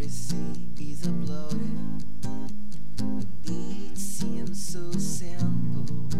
He's a blow. Seems so simple.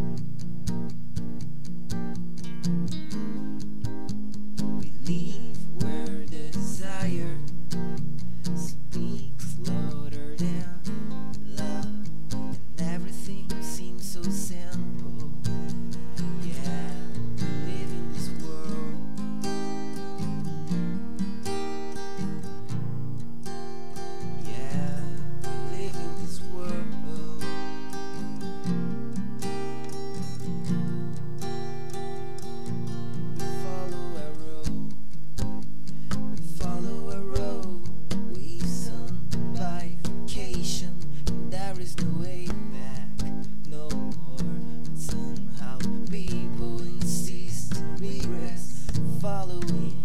following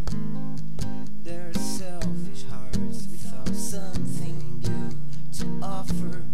their selfish hearts without something new to offer.